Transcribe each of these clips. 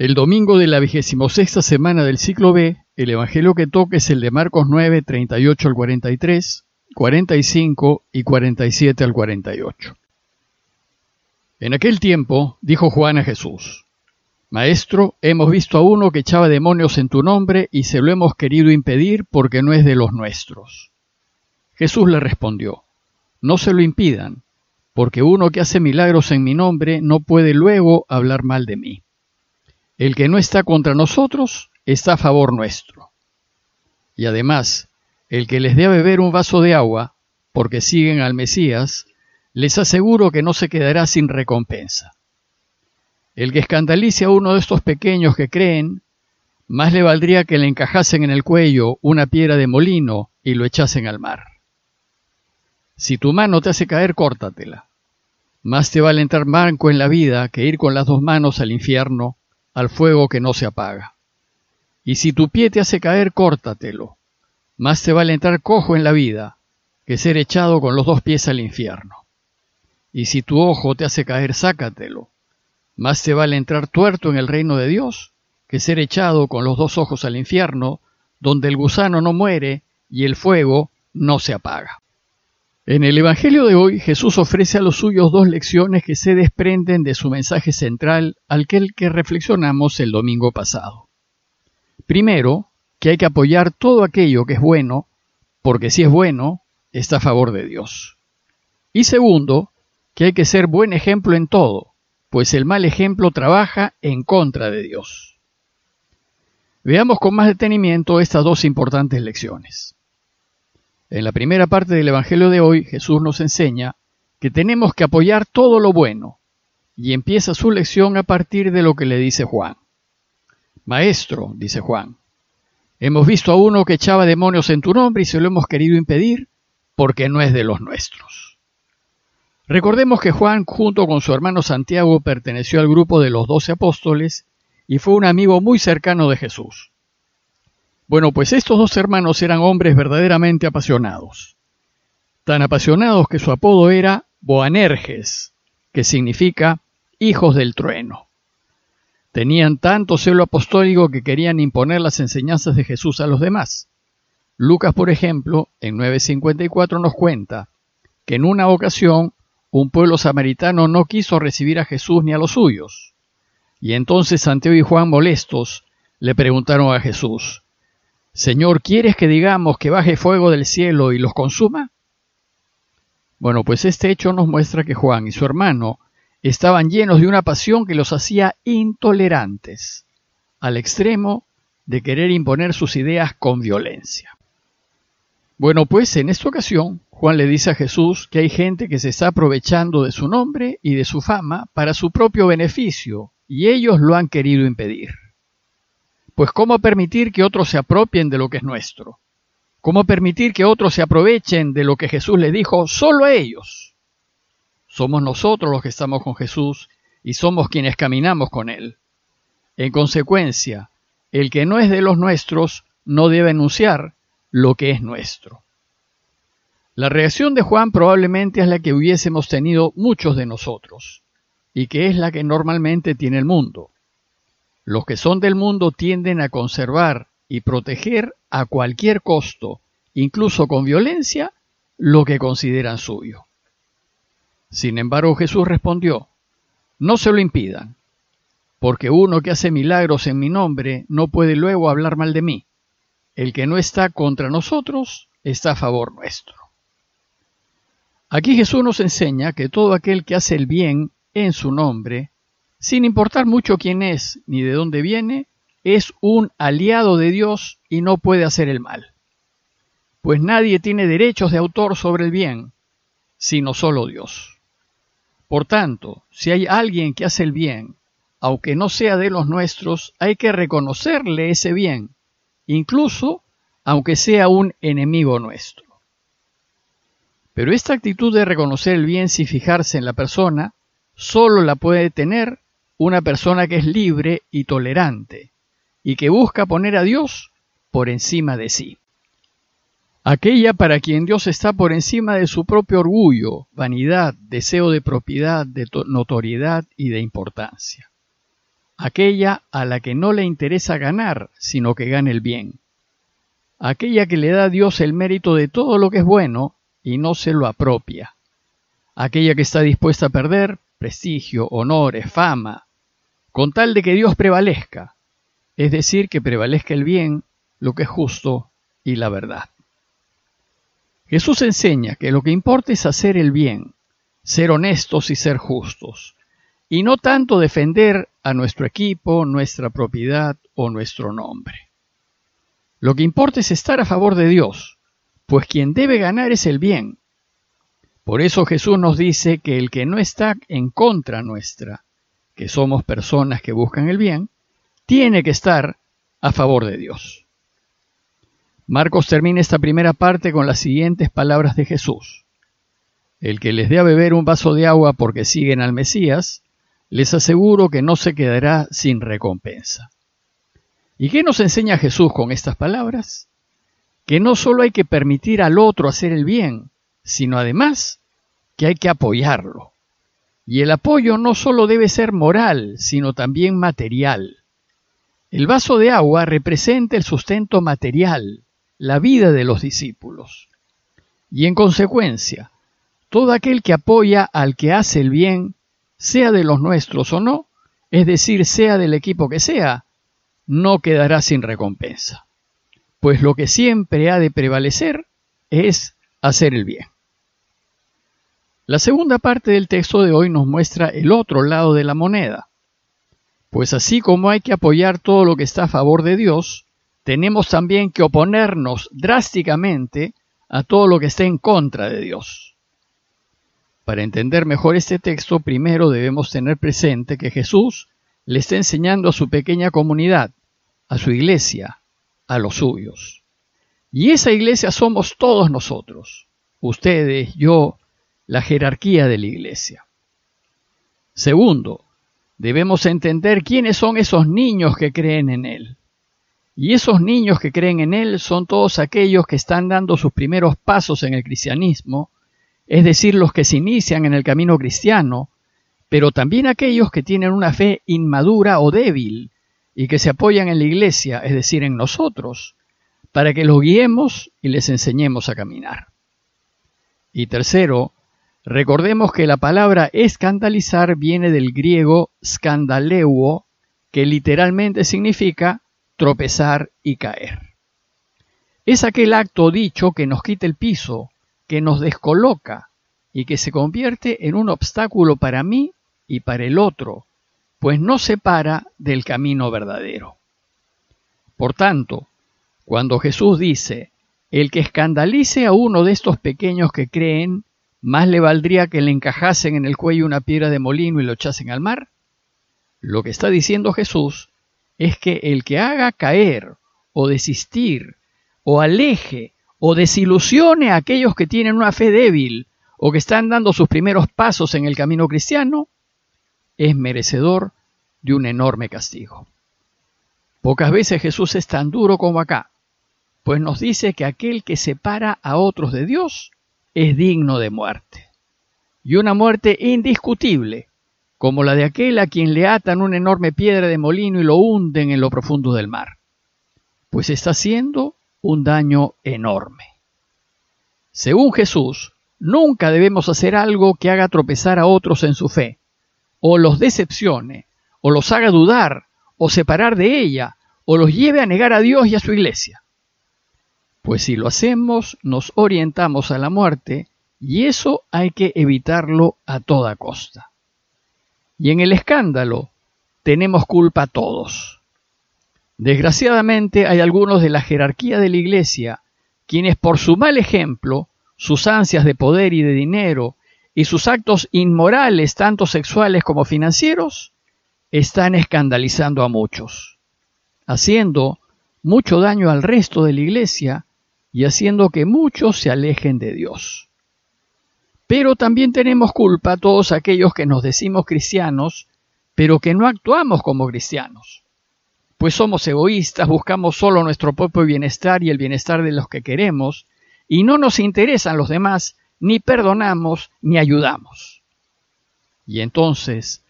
El domingo de la sexta semana del ciclo B, el evangelio que toca es el de Marcos 9, 38 al 43, 45 y 47 al 48. En aquel tiempo dijo Juan a Jesús, Maestro, hemos visto a uno que echaba demonios en tu nombre y se lo hemos querido impedir porque no es de los nuestros. Jesús le respondió, No se lo impidan, porque uno que hace milagros en mi nombre no puede luego hablar mal de mí. El que no está contra nosotros está a favor nuestro. Y además, el que les dé a beber un vaso de agua, porque siguen al Mesías, les aseguro que no se quedará sin recompensa. El que escandalice a uno de estos pequeños que creen, más le valdría que le encajasen en el cuello una piedra de molino y lo echasen al mar. Si tu mano te hace caer, córtatela. Más te vale entrar manco en la vida que ir con las dos manos al infierno al fuego que no se apaga. Y si tu pie te hace caer, córtatelo. Más te vale entrar cojo en la vida que ser echado con los dos pies al infierno. Y si tu ojo te hace caer, sácatelo. Más te vale entrar tuerto en el reino de Dios que ser echado con los dos ojos al infierno, donde el gusano no muere y el fuego no se apaga. En el Evangelio de hoy Jesús ofrece a los suyos dos lecciones que se desprenden de su mensaje central al que reflexionamos el domingo pasado. Primero, que hay que apoyar todo aquello que es bueno, porque si es bueno, está a favor de Dios. Y segundo, que hay que ser buen ejemplo en todo, pues el mal ejemplo trabaja en contra de Dios. Veamos con más detenimiento estas dos importantes lecciones. En la primera parte del Evangelio de hoy, Jesús nos enseña que tenemos que apoyar todo lo bueno, y empieza su lección a partir de lo que le dice Juan. Maestro, dice Juan, hemos visto a uno que echaba demonios en tu nombre y se lo hemos querido impedir porque no es de los nuestros. Recordemos que Juan, junto con su hermano Santiago, perteneció al grupo de los doce apóstoles y fue un amigo muy cercano de Jesús. Bueno, pues estos dos hermanos eran hombres verdaderamente apasionados. Tan apasionados que su apodo era Boanerges, que significa hijos del trueno. Tenían tanto celo apostólico que querían imponer las enseñanzas de Jesús a los demás. Lucas, por ejemplo, en 954 nos cuenta que en una ocasión un pueblo samaritano no quiso recibir a Jesús ni a los suyos. Y entonces Santiago y Juan molestos le preguntaron a Jesús, Señor, ¿quieres que digamos que baje fuego del cielo y los consuma? Bueno, pues este hecho nos muestra que Juan y su hermano estaban llenos de una pasión que los hacía intolerantes, al extremo de querer imponer sus ideas con violencia. Bueno, pues en esta ocasión Juan le dice a Jesús que hay gente que se está aprovechando de su nombre y de su fama para su propio beneficio, y ellos lo han querido impedir. Pues ¿cómo permitir que otros se apropien de lo que es nuestro? ¿Cómo permitir que otros se aprovechen de lo que Jesús le dijo solo a ellos? Somos nosotros los que estamos con Jesús y somos quienes caminamos con Él. En consecuencia, el que no es de los nuestros no debe anunciar lo que es nuestro. La reacción de Juan probablemente es la que hubiésemos tenido muchos de nosotros, y que es la que normalmente tiene el mundo. Los que son del mundo tienden a conservar y proteger a cualquier costo, incluso con violencia, lo que consideran suyo. Sin embargo, Jesús respondió, no se lo impidan, porque uno que hace milagros en mi nombre no puede luego hablar mal de mí. El que no está contra nosotros está a favor nuestro. Aquí Jesús nos enseña que todo aquel que hace el bien en su nombre sin importar mucho quién es ni de dónde viene, es un aliado de Dios y no puede hacer el mal. Pues nadie tiene derechos de autor sobre el bien, sino solo Dios. Por tanto, si hay alguien que hace el bien, aunque no sea de los nuestros, hay que reconocerle ese bien, incluso aunque sea un enemigo nuestro. Pero esta actitud de reconocer el bien sin fijarse en la persona, solo la puede tener una persona que es libre y tolerante y que busca poner a Dios por encima de sí. Aquella para quien Dios está por encima de su propio orgullo, vanidad, deseo de propiedad, de notoriedad y de importancia. aquella a la que no le interesa ganar, sino que gane el bien, aquella que le da a Dios el mérito de todo lo que es bueno y no se lo apropia, aquella que está dispuesta a perder prestigio, honores, fama, con tal de que Dios prevalezca, es decir, que prevalezca el bien, lo que es justo y la verdad. Jesús enseña que lo que importa es hacer el bien, ser honestos y ser justos, y no tanto defender a nuestro equipo, nuestra propiedad o nuestro nombre. Lo que importa es estar a favor de Dios, pues quien debe ganar es el bien. Por eso Jesús nos dice que el que no está en contra nuestra, que somos personas que buscan el bien, tiene que estar a favor de Dios. Marcos termina esta primera parte con las siguientes palabras de Jesús. El que les dé a beber un vaso de agua porque siguen al Mesías, les aseguro que no se quedará sin recompensa. ¿Y qué nos enseña Jesús con estas palabras? Que no solo hay que permitir al otro hacer el bien, sino además que hay que apoyarlo. Y el apoyo no solo debe ser moral, sino también material. El vaso de agua representa el sustento material, la vida de los discípulos. Y en consecuencia, todo aquel que apoya al que hace el bien, sea de los nuestros o no, es decir, sea del equipo que sea, no quedará sin recompensa, pues lo que siempre ha de prevalecer es hacer el bien. La segunda parte del texto de hoy nos muestra el otro lado de la moneda, pues así como hay que apoyar todo lo que está a favor de Dios, tenemos también que oponernos drásticamente a todo lo que esté en contra de Dios. Para entender mejor este texto, primero debemos tener presente que Jesús le está enseñando a su pequeña comunidad a su iglesia, a los suyos. Y esa iglesia somos todos nosotros, ustedes, yo, la jerarquía de la iglesia. Segundo, debemos entender quiénes son esos niños que creen en Él. Y esos niños que creen en Él son todos aquellos que están dando sus primeros pasos en el cristianismo, es decir, los que se inician en el camino cristiano, pero también aquellos que tienen una fe inmadura o débil, y que se apoyan en la iglesia, es decir, en nosotros, para que los guiemos y les enseñemos a caminar. Y tercero, recordemos que la palabra escandalizar viene del griego scandaleuo, que literalmente significa tropezar y caer. Es aquel acto dicho que nos quita el piso, que nos descoloca y que se convierte en un obstáculo para mí y para el otro, pues no se para del camino verdadero. Por tanto, cuando Jesús dice, el que escandalice a uno de estos pequeños que creen, más le valdría que le encajasen en el cuello una piedra de molino y lo echasen al mar, lo que está diciendo Jesús es que el que haga caer o desistir o aleje o desilusione a aquellos que tienen una fe débil o que están dando sus primeros pasos en el camino cristiano, es merecedor de un enorme castigo. Pocas veces Jesús es tan duro como acá, pues nos dice que aquel que separa a otros de Dios es digno de muerte. Y una muerte indiscutible, como la de aquel a quien le atan una enorme piedra de molino y lo hunden en lo profundo del mar, pues está haciendo un daño enorme. Según Jesús, nunca debemos hacer algo que haga tropezar a otros en su fe, o los decepcione, o los haga dudar, o separar de ella, o los lleve a negar a Dios y a su iglesia. Pues si lo hacemos, nos orientamos a la muerte, y eso hay que evitarlo a toda costa. Y en el escándalo tenemos culpa todos. Desgraciadamente hay algunos de la jerarquía de la iglesia quienes por su mal ejemplo, sus ansias de poder y de dinero, y sus actos inmorales, tanto sexuales como financieros, están escandalizando a muchos, haciendo mucho daño al resto de la iglesia y haciendo que muchos se alejen de Dios. Pero también tenemos culpa todos aquellos que nos decimos cristianos, pero que no actuamos como cristianos. Pues somos egoístas, buscamos solo nuestro propio bienestar y el bienestar de los que queremos, y no nos interesan los demás ni perdonamos ni ayudamos. Y entonces,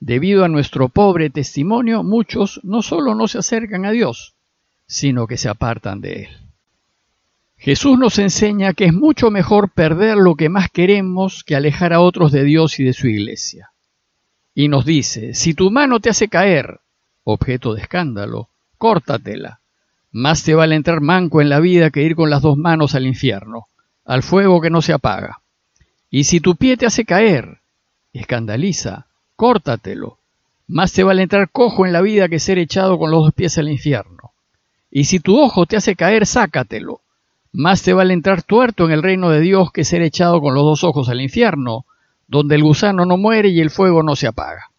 Debido a nuestro pobre testimonio, muchos no solo no se acercan a Dios, sino que se apartan de Él. Jesús nos enseña que es mucho mejor perder lo que más queremos que alejar a otros de Dios y de su iglesia. Y nos dice, si tu mano te hace caer, objeto de escándalo, córtatela. Más te vale entrar manco en la vida que ir con las dos manos al infierno, al fuego que no se apaga. Y si tu pie te hace caer, escandaliza, córtatelo. Más te vale entrar cojo en la vida que ser echado con los dos pies al infierno. Y si tu ojo te hace caer, sácatelo. Más te vale entrar tuerto en el reino de Dios que ser echado con los dos ojos al infierno, donde el gusano no muere y el fuego no se apaga.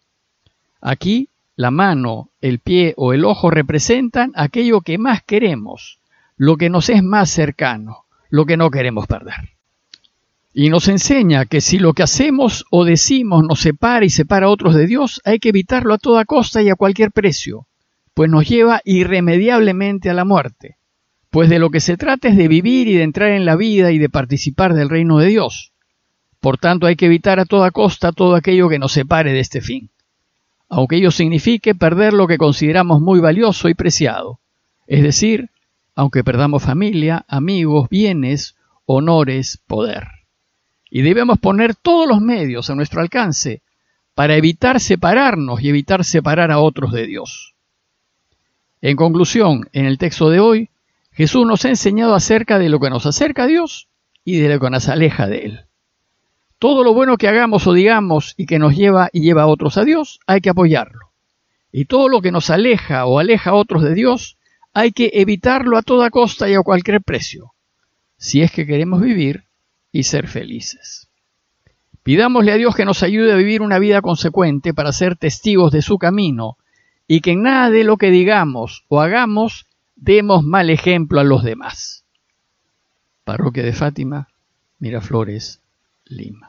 Aquí la mano, el pie o el ojo representan aquello que más queremos, lo que nos es más cercano, lo que no queremos perder. Y nos enseña que si lo que hacemos o decimos nos separa y separa a otros de Dios, hay que evitarlo a toda costa y a cualquier precio, pues nos lleva irremediablemente a la muerte. Pues de lo que se trata es de vivir y de entrar en la vida y de participar del reino de Dios. Por tanto, hay que evitar a toda costa todo aquello que nos separe de este fin aunque ello signifique perder lo que consideramos muy valioso y preciado, es decir, aunque perdamos familia, amigos, bienes, honores, poder. Y debemos poner todos los medios a nuestro alcance para evitar separarnos y evitar separar a otros de Dios. En conclusión, en el texto de hoy, Jesús nos ha enseñado acerca de lo que nos acerca a Dios y de lo que nos aleja de Él. Todo lo bueno que hagamos o digamos y que nos lleva y lleva a otros a Dios, hay que apoyarlo. Y todo lo que nos aleja o aleja a otros de Dios, hay que evitarlo a toda costa y a cualquier precio, si es que queremos vivir y ser felices. Pidámosle a Dios que nos ayude a vivir una vida consecuente para ser testigos de su camino y que en nada de lo que digamos o hagamos demos mal ejemplo a los demás. Parroquia de Fátima, Miraflores, Lima.